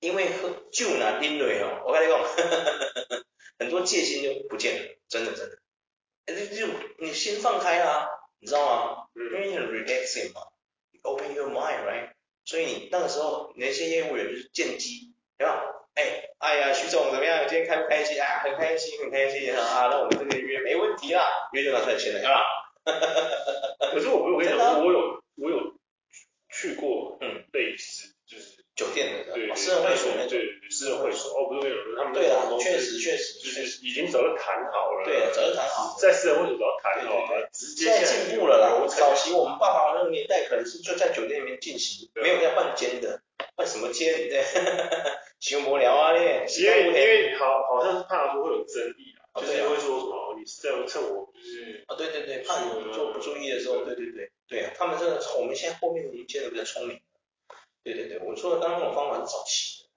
Speaker 1: 因为喝酒难听的哦，我跟你讲，很多戒心就不见了，真的真的。哎，就你心放开啊，你知道吗？因为你很 relaxing 嘛，open your mind right，所以你那个时候那些业务员就是见机，对吧？哎，哎呀，徐总怎么样？今天开不开心啊？很开心，很开心啊！那我们这个月没问题啦，约就拿出来签了，是吧？
Speaker 2: 可是我没有跟你讲，我有我有去过，嗯，类似就是
Speaker 1: 酒店的，
Speaker 2: 对，
Speaker 1: 私人会所那种，
Speaker 2: 对，私人会所，哦，不是那种，他们
Speaker 1: 对啊，确实确实
Speaker 2: 就是已经早就谈好了，
Speaker 1: 对，早就谈好，
Speaker 2: 在私人会所早就谈好了，直接
Speaker 1: 现在进步了啦。早期我们爸爸那个年代可能是就在酒店里面进行，没有在换间的，换什么间？对。行无聊啊，你，
Speaker 2: 因为因为好好像是怕说会有争议啊，就是会说什么你是在趁我就是
Speaker 1: 啊，对对对，怕你做不注意的时候，对对对，对啊，他们真的我们现在后面已经接的比较聪明，对对对，我说的刚刚那种方法是早期的，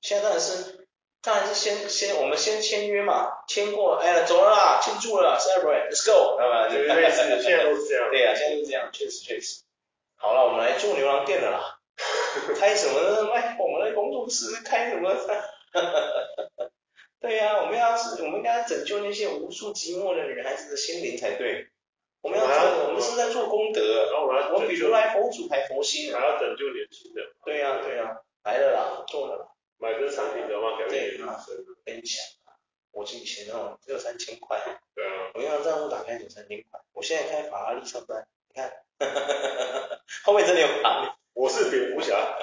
Speaker 1: 现在当然是当然是先先我们先签约嘛，签过，哎呀走了啦，庆祝了，celebrate，let's go，知道吧？
Speaker 2: 对类似，现在都是这样，
Speaker 1: 对啊，现在都是这样，确实确实，好了，我们来做牛郎店的啦。开什么呢？卖我们的工作室开什么？对呀、啊，我们要是我们应该拯救那些无数寂寞的女孩子的心灵才对。我们要做，我，们是在做功德。然后我们，我们比如来佛祖还佛心，
Speaker 2: 还要拯救年轻人。
Speaker 1: 对呀、啊，对呀、啊，来了啦，做了啦。
Speaker 2: 买这个产品的话，改变人
Speaker 1: 生。跟你讲，我以前哦只有三千块。
Speaker 2: 对啊。
Speaker 1: 我银行账户打开有三千块，我现在开法拉利上班，你看，后面真的有卡。
Speaker 2: 我是蝙蝠侠，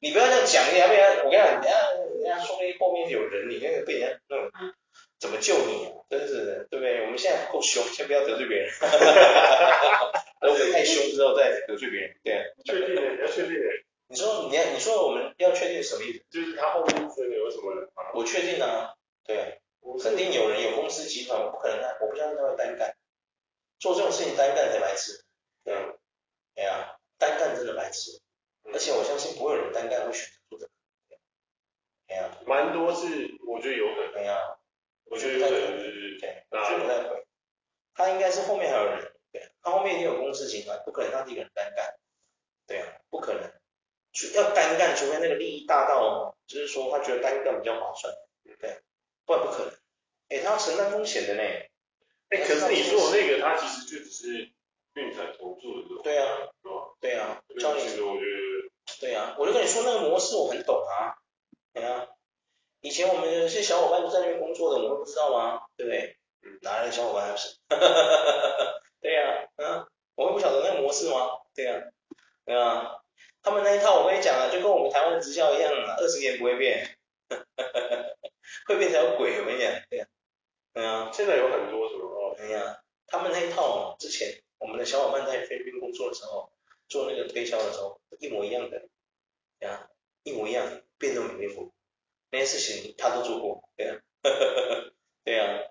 Speaker 1: 你不要这样讲，你要不然我跟你讲，人家人家说不定后面有人，你那个被人家那种怎么救你啊？真是的，对不对？我们现在够凶，先不要得罪别人，等我太凶之后再得罪别人，对啊。
Speaker 2: 确定的，你要确定的。
Speaker 1: 你说你要你说我们要确定什么意思？
Speaker 2: 就是他后面真的有什么人啊？
Speaker 1: 我确定啊，对啊，肯定有人有公司集团，我不可能啊，我不相信他会单干，做这种事情单干才白痴，对啊，对啊。单干真的白痴，而且我相信不会有人单干会选择做这个。哎呀，
Speaker 2: 蛮多是我觉得有可能。
Speaker 1: 哎呀，
Speaker 2: 我觉得有可能，对
Speaker 1: 对，我觉得不太会。他应该是后面还有人，对，他后面一定有公司集团，不可能他一个人单干。对啊，不可能，要单干，除非那个利益大到，就是说他觉得单干比较划算，对，不然不可能。哎，他要承担风险的呢。
Speaker 2: 哎，可是你说的那个，他其实就只是。运彩投注的
Speaker 1: 对啊，对啊，教你，对啊，我就跟你说那个模式我很懂啊，对啊，以前我们有些小伙伴都在那边工作的，我们会不知道吗？对不对？嗯，哪来的小伙伴还不是？对呀，嗯，我会不晓得那个模式吗？对呀，对啊，他们那一套我跟你讲啊，就跟我们台湾的直销一样啊，二十年不会变，会变成鬼，我跟你讲，对啊，对啊，
Speaker 2: 现在有很多什么哦，
Speaker 1: 对啊，他们那一套之前。我们的小伙伴在菲律宾工作的时候，做那个推销的时候，一模一样的，对啊，一模一样，变都没变过，那些事情他都做过，对啊，对啊，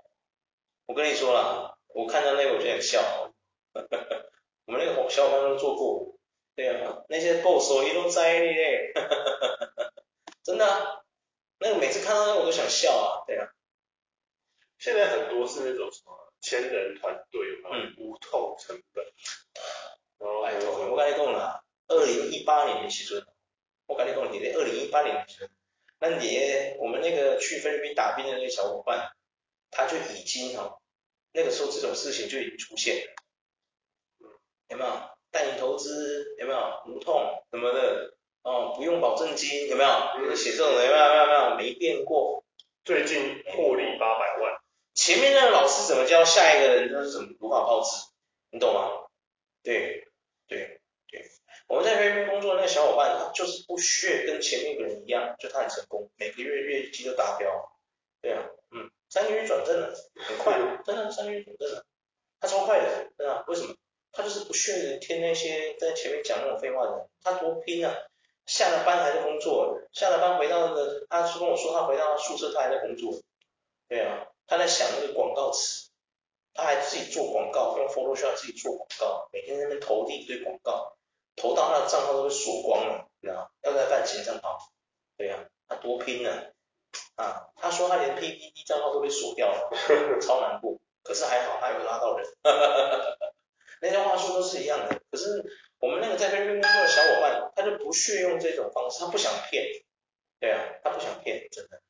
Speaker 1: 我跟你说了，我看到那个我就想笑，我们那个小伙伴都做过，对啊，那些 boss 一路栽咧，真的啊，那个每次看到那个我都想笑啊，对啊，
Speaker 2: 现在很多是那种什么。千人团队，嗯，无痛成本。
Speaker 1: 哦，哎，我跟你讲啦，二零一八年的时阵，我跟你讲，你在二零一八年的时阵，那你我们那个去菲律宾打拼的那个小伙伴，他就已经哦，那个时候这种事情就已经出现了，有没有？带你投资有没有？无痛什么的，哦，不用保证金有没有？写这种的有没有？没有没有没变过。
Speaker 2: 最近获利八百万。
Speaker 1: 前面那个老师怎么教下一个人，就是怎么如法炮制，你懂吗？对，对，对。我们在菲律宾工作的那个小伙伴，他就是不屑跟前面一个人一样，就他很成功，每个月月绩都达标。对啊，嗯，三个月转正了，很快，真的三个月转正了，他超快的，真的，为什么？他就是不屑听那些在前面讲那种废话的人，他多拼啊！下了班还在工作，下了班回到那个，他是跟我说他回到宿舍他还在工作，对啊。他在想那个广告词，他还自己做广告，用 Photoshop 自己做广告，每天在那边投递一堆广告，投到他的账号都被锁光了，你知道要再办新账号，对、啊，他多拼呢，啊，他说他连 PPT 账号都被锁掉了，超难过，可是还好他有拉到人，哈哈哈哈那些话术都是一样的，可是我们那个在菲律宾工作的小伙伴，他就不屑用这种方式，他不想骗，对啊，他不想骗，真的，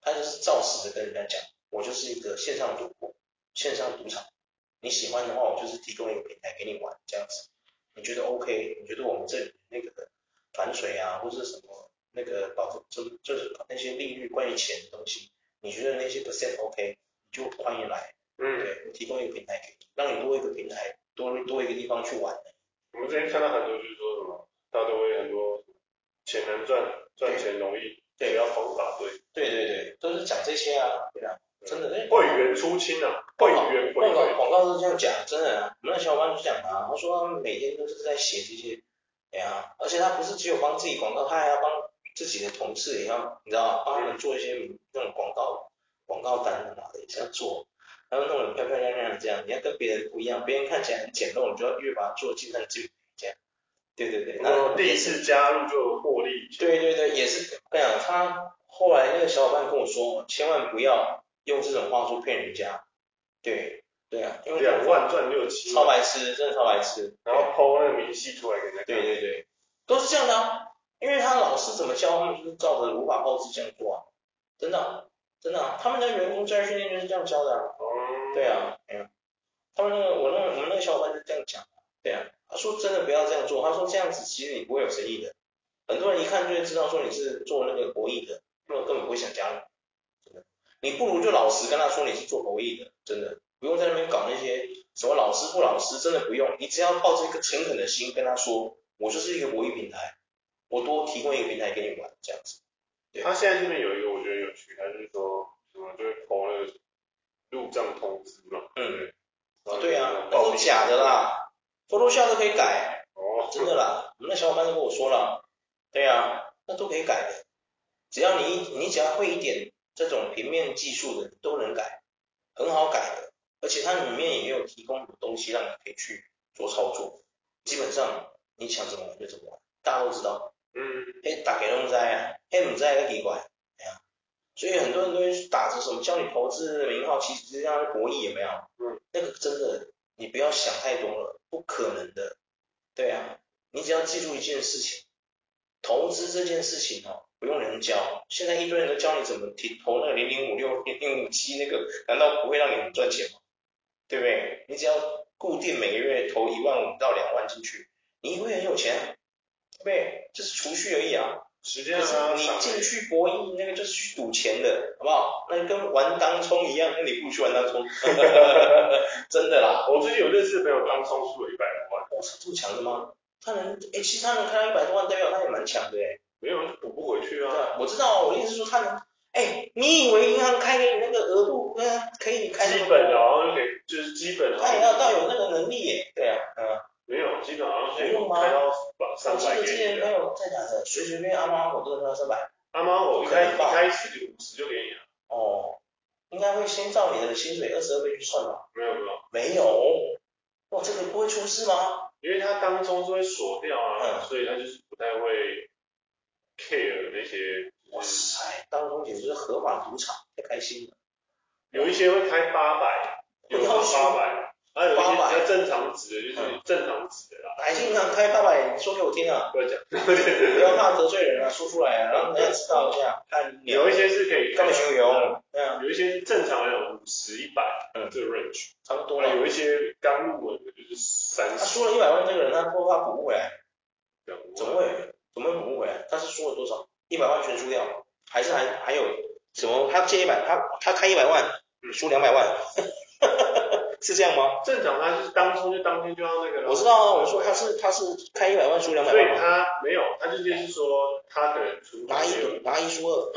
Speaker 1: 他就是照实的跟人家讲。我就是一个线上赌博，线上赌场，你喜欢的话，我就是提供一个平台给你玩，这样子。你觉得 OK？你觉得我们这里那个反水啊，或者什么那个保就就是那些利率关于钱的东西，你觉得那些 percent OK，你就欢迎来。嗯，对，我提供一个平台给你，让你多一个平台，多多一个地方去玩。
Speaker 2: 我们之前看到很多就是说什么，大家都会很多钱能赚，赚钱容易，对，要方法对。
Speaker 1: 对对对，都是讲这些啊，对啊，真的。
Speaker 2: 会员出清啊，会员会员。
Speaker 1: 广告都是这样讲，真的啊。我们的小伙伴就讲啊，他说他每天都是在写这些，哎呀，而且他不是只有帮自己广告，他还要帮自己的同事也要，你知道帮他们做一些那种广告广告单什么的也是要做。然后弄得漂漂亮亮的这样，你要跟别人不一样，别人看起来很简陋，你就要越把它做尽善尽美这样。对对对，
Speaker 2: 然后第一次加入就获利。
Speaker 1: 对对对，也是这样。他后来那个小伙伴跟我说，千万不要用这种话术骗人家。对对啊，因为
Speaker 2: 两万赚六七，
Speaker 1: 超白痴，真的超白痴。
Speaker 2: 然后抛那个明细出来给人家。
Speaker 1: 对对对，都是这样的啊，因为他老师怎么教，他们就是照着无法炮制这样做啊，真的啊。真的啊，他们的员工在训练就是这样教的啊。嗯。对啊，哎呀，他们那个我那个我们那个小伙伴是这样讲，对啊，他说真的不要这样做，他说这样子其实你不会有生意的，很多人一看就会知道说你是做那个博弈的，那么根本不会想加入，真的，你不如就老实跟他说你是做博弈的，真的，不用在那边搞那些什么老师不老师，真的不用，你只要抱着一个诚恳的心跟他说，我就是一个博弈平台，我多提供一个平台给你玩，这样子。对。
Speaker 2: 他现在这边有一个我觉得有趣，他就是说什么就是投那个入账通知嘛，
Speaker 1: 嗯，啊对啊，那都假的啦，Photoshop 都可以改，哦，真的啦，我们那小伙伴都跟我说了，对啊，那都可以改的，只要你你只要会一点这种平面技术的都能改，很好改的，而且它里面也没有提供东西让你可以去做操作，基本上你想怎么玩就怎么玩，大家都知道。嗯，嘿，大家拢知啊，嘿，唔知个奇怪，所以很多人都会打着什么教你投资的名号，其实是让博弈，有没有？嗯，那个真的，你不要想太多了，不可能的，对啊，你只要记住一件事情，投资这件事情哦，不用人教，现在一堆人都教你怎么投那个零零五六、零零五七那个，难道不会让你很赚钱吗？对不对？你只要固定每个月投一万五到两万进去，你会很有钱。对，就是储蓄而已啊。时间啊，你进去博弈那个就是去赌钱的，好不好？那跟玩当冲一样，那你不去玩当冲。真的啦，
Speaker 2: 我最近有认识的朋友当冲输了一百多万。
Speaker 1: 哇，这么强的吗？他能，哎，其实他能开到一百多万，代表他也蛮强的哎。
Speaker 2: 没有，就补不回去啊。
Speaker 1: 我知道，我意思是说他能，哎，你以为银行开给你那个额度，嗯，可以开？
Speaker 2: 基本的，然后给就是基本。
Speaker 1: 他也要到有那个能力耶。对啊，嗯。
Speaker 2: 没有，基本好像是开到三百。
Speaker 1: 我记得之前没有在讲的，随随便阿猫阿狗都能开到三百。
Speaker 2: 阿猫阿狗一开一开始就五十就给你了。
Speaker 1: 哦，应该会先照你的薪水二十二倍去算吧？
Speaker 2: 没有没有。
Speaker 1: 没有。哇，这个不会出事吗？
Speaker 2: 因为他当中是会锁掉啊，嗯、所以他就是不太会 care 那些。
Speaker 1: 哇塞，当中简直是合法赌场，太开心了。
Speaker 2: 有一些会开八百，有八百。还有一些比较正常值的，就是正常值的啦。
Speaker 1: 海信银行开八百，说给我听啊！
Speaker 2: 不要讲，
Speaker 1: 不要怕得罪人啊，说出来啊，让人家知道一下。看，
Speaker 2: 有一些是可以。
Speaker 1: 干嘛修油？
Speaker 2: 有一些是正常的，有五十、一百，嗯，这个 range
Speaker 1: 差不多了。
Speaker 2: 有一些刚入门的，就是三十。
Speaker 1: 他输了一百万，这个人他不怕补不回来？怎么会？怎么会补不回来？他是输了多少？一百万全输掉，还是还还有什么？他借一百，他他开一百万，输两百万。是这样吗？
Speaker 2: 正常他就是当初就当天就要那个。
Speaker 1: 我知道啊，我说他是他是开一百万输两百万。
Speaker 2: 对，他没有，他就就是说他可能出
Speaker 1: 拿一拿一输二。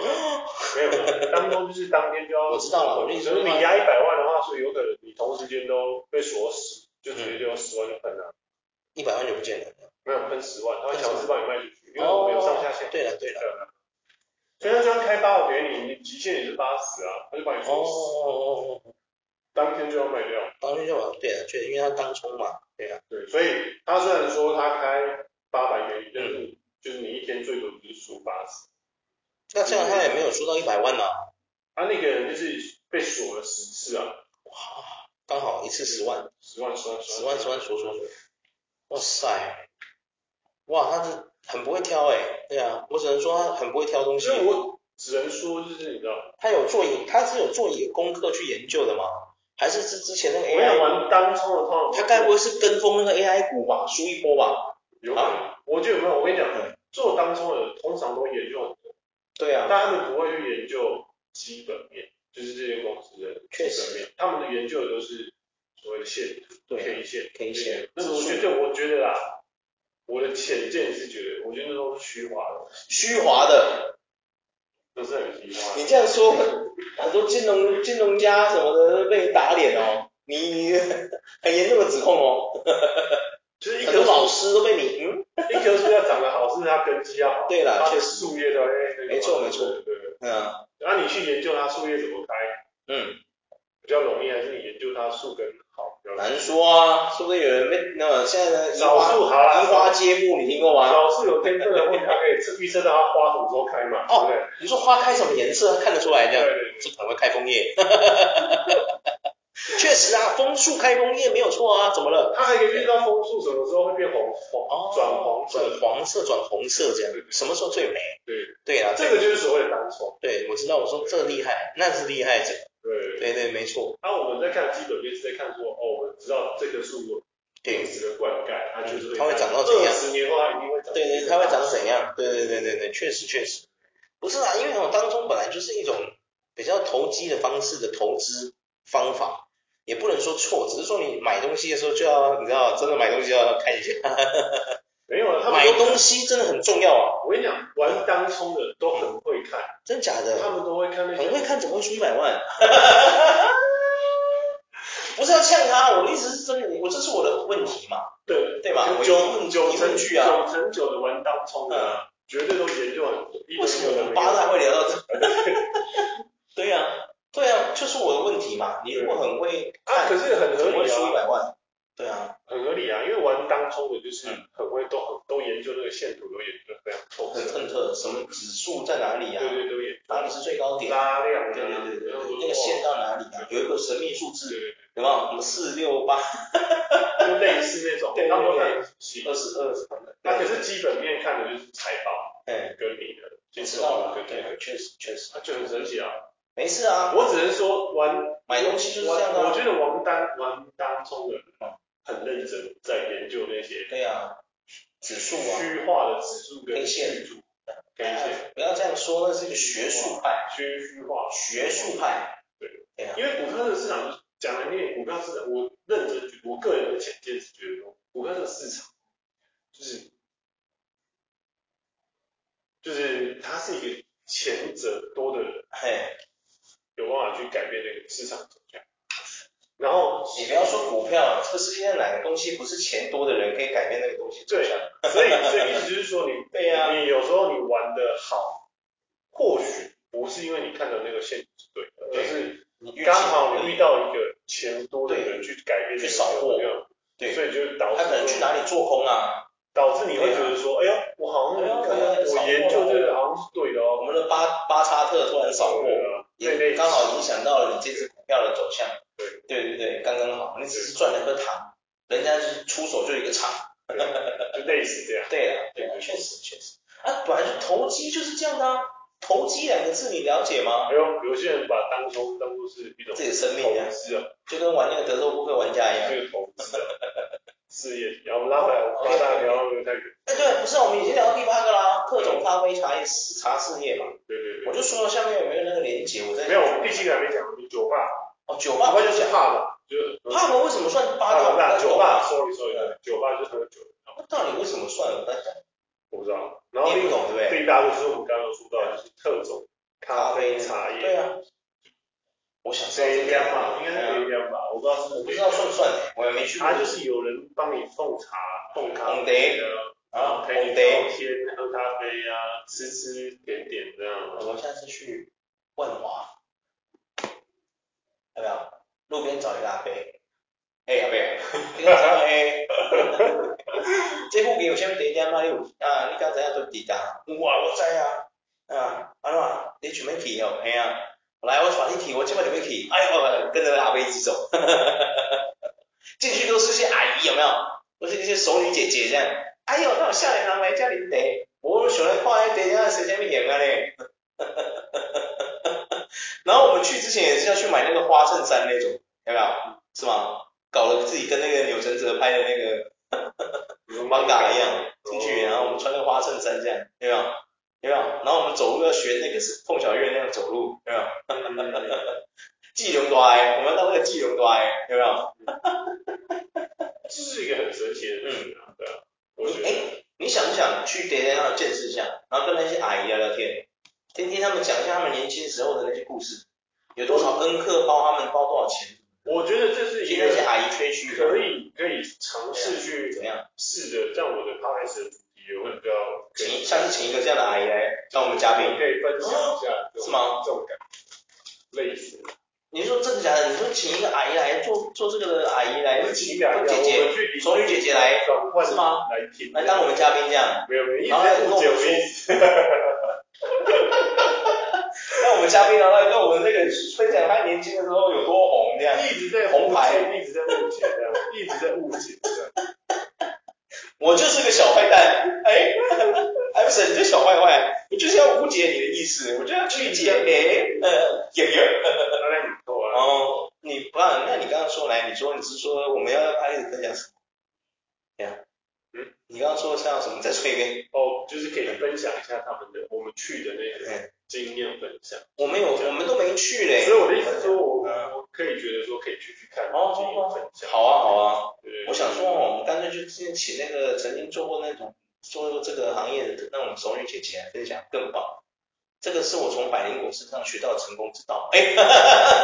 Speaker 2: 没有没有，当中就是当天就要。
Speaker 1: 我知道了，我意思是
Speaker 2: 你押一百万的话，所以有可能你同时间都被锁死，就直接就十万就喷了。
Speaker 1: 一百万就不见了。
Speaker 2: 没有喷十万，他会强制帮你卖出去，因为我没有上下限。
Speaker 1: 对了对了。
Speaker 2: 所以他这样开八我给你，你极限也是八十啊，他就把你锁死。哦哦哦。当天就要卖掉，
Speaker 1: 当天就要对啊，确实，因为他当冲嘛，对啊，
Speaker 2: 对，所以他虽然说他开八百给你，但是就是你一天最多就是输八十。
Speaker 1: 那这样他也没有输到一百万呢？
Speaker 2: 他那个人就是被锁了十次啊，
Speaker 1: 哇，刚好一次十万，
Speaker 2: 十万十万
Speaker 1: 十万十万锁锁锁，哇塞，哇，他是很不会挑哎，对啊，我只能说他很不会挑东西。
Speaker 2: 所以我只能说就是你知道，
Speaker 1: 他有做他是有做一个功课去研究的吗？还是之之前那个 AI？
Speaker 2: 玩当冲的话，
Speaker 1: 他该不会是跟风那个 AI 股吧，输一波吧？
Speaker 2: 有啊，我觉得有没有，我跟你讲，做当冲的通常都研究很多。
Speaker 1: 对啊。
Speaker 2: 但他们不会去研究基本面，就是这些公司的基本面，他们的研究的都是所谓的线图，K 线，K 线。那我觉得，我觉得啦。我的浅见是觉得，我觉得那都是虚华的，
Speaker 1: 虚华的，
Speaker 2: 都是很虚华。
Speaker 1: 你这样说，很多金融金融家什么的都被你打脸哦，你你 很严重的指控哦。
Speaker 2: 就是一
Speaker 1: 棵老师都被你，嗯，
Speaker 2: 一棵树要长得好，是它根基要好。
Speaker 1: 对啦，确实。
Speaker 2: 树叶都哎，
Speaker 1: 没错没错，
Speaker 2: 对对。嗯。然后你去研究它树叶怎么开，嗯，比较容易，还是你研究它树根？
Speaker 1: 难说啊，说不定有人被那现在呢，
Speaker 2: 少数好啦，
Speaker 1: 移花接木，你听过吗？
Speaker 2: 少数有天分的，或许他可以预测到它花什么时候开嘛。
Speaker 1: 哦，对，你说花开什么颜色，看得出来这样？对对对，这可能会开枫叶。确实啊，枫树开枫叶没有错啊，怎么了？
Speaker 2: 它还可以预测到枫树什么时候会变红黄，转黄
Speaker 1: 转黄色转红色这样，什么时候最美？
Speaker 2: 对
Speaker 1: 对啊，
Speaker 2: 这个就是所谓的单冲。
Speaker 1: 对，我知道，我说这厉害，那是厉害者。
Speaker 2: 对
Speaker 1: 对对，没错。
Speaker 2: 那我们在看基本面是在看说，哦，我们知道这棵树定时的灌溉，它就是会，
Speaker 1: 它会长到怎样？
Speaker 2: 二十年后它一定会长。
Speaker 1: 对对，它会长怎样？对对对对对，确实确实。不是啊，因为我当中本来就是一种比较投机的方式的投资方法，也不能说错，只是说你买东西的时候就要，你知道，真的买东西要看一下。
Speaker 2: 没有啊，
Speaker 1: 买东西真的很重要啊！
Speaker 2: 我跟你讲，玩当冲的都很会看，
Speaker 1: 真假的？
Speaker 2: 他们都会看那些，
Speaker 1: 很会看，怎么会输一百万？不是要呛他，我的意思是真的，我这是我的问题嘛？
Speaker 2: 对
Speaker 1: 对吧？
Speaker 2: 九九成九成九的玩当冲的，绝对都研究很多。
Speaker 1: 为什么我们八大会聊到这？对呀，对呀，就是我的问题嘛。你如果很会看，
Speaker 2: 可是很合理
Speaker 1: 输一百万。对啊，
Speaker 2: 很合理啊，因为玩当冲的就是很会都很都研究那个线图，都研究非常透彻。
Speaker 1: 很透彻，什么指数在哪里啊？
Speaker 2: 对对对，
Speaker 1: 哪里是最高点？
Speaker 2: 拉量。
Speaker 1: 对对对对，那个线到哪里啊？有一个神秘数字，有没有？什么四六八？
Speaker 2: 就类似那种，他们都看
Speaker 1: 二十二什么的。
Speaker 2: 那可是基本面看的就是财报，哎，跟你的，就
Speaker 1: 知道了，对对，确实确实，
Speaker 2: 他就很神奇啊。
Speaker 1: 没事啊，
Speaker 2: 我只能说玩
Speaker 1: 买东西就是这样的。
Speaker 2: 我觉得玩单玩当冲的。很认真在研究那些，
Speaker 1: 对啊，指数啊，
Speaker 2: 虚化的指数跟
Speaker 1: K 线图
Speaker 2: ，K 线，
Speaker 1: 不要这样说，那是一个学术派，
Speaker 2: 虚虚化，
Speaker 1: 学术派，
Speaker 2: 对，因为股票的市场讲难听点，股票市场，我认真觉得，我个人的浅见是觉得说，股票这个市场，就是，就是它是一个前者多的人，嘿，有办法去改变那个市场走向。然后
Speaker 1: 你不要说股票，这个世界上哪个东西不是钱多的人可以改变那个东西？
Speaker 2: 对，所以所以意思就是说你，
Speaker 1: 对呀，
Speaker 2: 你有时候你玩的好，或许不是因为你看到那个线是对的，而是你刚好你遇到一个钱多的人去改变，
Speaker 1: 去扫货，
Speaker 2: 对，所以就导致
Speaker 1: 他可能去哪里做空啊，
Speaker 2: 导致你会觉得说，哎呦，我好像我研究这个好像是对的哦，
Speaker 1: 我们的巴巴查特突然扫货，也刚好影响到了你这只股票的走向。对对对对，刚刚好，你只是赚了颗糖，人家就是出手就一个长，
Speaker 2: 就 类似这样。
Speaker 1: 对啊，对了，确实确实。啊，本来就投机就是这样的啊，投机两个字你了解吗？
Speaker 2: 有有些人把当中当做是一种
Speaker 1: 自己的生命一样，
Speaker 2: 是啊，
Speaker 1: 就跟玩那个德州扑克玩家一样。
Speaker 2: 这个投资 事业，然后拉回来，我拉大聊太远。
Speaker 1: 哎，对，不是，我们已经聊到第八个啦，各种咖啡茶叶茶事业嘛。
Speaker 2: 对对对。
Speaker 1: 我就说了，下面有没有那个连接？我在。
Speaker 2: 没有，第七个还没讲，你酒吧。
Speaker 1: 哦，酒吧
Speaker 2: 就是怕的，就是
Speaker 1: 怕的为什么算八大？
Speaker 2: 酒吧，sorry sorry，酒吧就是喝酒。
Speaker 1: 那到底为什么算？我在想，
Speaker 2: 我不知道。然后
Speaker 1: 你不懂对不对？
Speaker 2: 最大就是我们刚刚说到，就是特种咖啡茶叶。
Speaker 1: 对啊。我想是
Speaker 2: 这样吧，应该是这样吧，我不知道是。
Speaker 1: 我不知道算不算，我也没去过。
Speaker 2: 他就是有人帮你奉茶、奉咖啡的，
Speaker 1: 然后
Speaker 2: 陪你聊天、喝咖啡啊，吃吃点点这样。
Speaker 1: 我们下次去万华。要不要？路边找一个阿伯，哎、欸，阿伯，你讲啥诶？这附近有啥物地点吗？你有啊？你刚才要对地点？哇，我知啊，啊，安怎？你准备去哦？嘿啊，来，我带你去，我今摆准备去。哎呦，跟着阿伯一起走，进去都是些阿姨，有没有？都是一些熟女姐姐这样。哎呦，那种少年人来这啉茶，我想来看下地点是啥物型啊咧？然后我们去之前也是要去买那个花衬衫那种，有没有？是吗？搞了自己跟那个钮承泽拍的那个 漫画一样进去，然后我们穿个花衬衫这样，有没有？有没有？然后我们走路要学那个是凤小岳那样走路，有没有？技能多哎，我们要当那个技能多哎，有没有？
Speaker 2: 这是一个很神奇的事情啊，对啊。我觉得，
Speaker 1: 哎，你想不想去别人那种见识一下，然后跟那些阿姨聊聊天，听听他们讲一下他们年轻时候的那些故事，有多少恩客包他们包多少钱？
Speaker 2: 我觉得这是一个
Speaker 1: 那些阿姨吹嘘，
Speaker 2: 可以可以尝试去
Speaker 1: 怎么样
Speaker 2: 试着，像我的的主题也会比较，
Speaker 1: 请下次请一个这样的阿姨来当我们嘉宾，
Speaker 2: 可以分享一下，
Speaker 1: 是吗？
Speaker 2: 这种感觉，类似。
Speaker 1: 你说真的假的？你说请一个阿姨来做做这个的阿姨来，
Speaker 2: 请一个
Speaker 1: 姐姐，熟女姐姐来，是吗？
Speaker 2: 来听，
Speaker 1: 来当我们嘉宾这样。
Speaker 2: 没有没有，一直在误解我意思。
Speaker 1: 那我们嘉宾呢？来跟我们那个分享他年轻的时候有多红这样。
Speaker 2: 一直在红牌，一直在误解这样，一直在误解这样。
Speaker 1: 我就是个小坏蛋，小坏坏，我就是要误解你的意思，我就要去解，哎，呃，演员。哦，你不然，那你刚刚说来，你说你是说我们要开始分享什么？对呀，嗯，你刚刚说像什么？再说一遍。
Speaker 2: 哦，就是可以分享一下他们的我们去的那个经验分享。
Speaker 1: 我们有，我们都没去嘞。
Speaker 2: 所以我的意思是说，我我可以觉得说可以去去看经验分享。
Speaker 1: 好啊，好啊。我想说，我们干脆就之前请那个曾经做过那种做过这个行业的那种熟女姐姐来分享更棒。这个是我从百灵果身上学到的成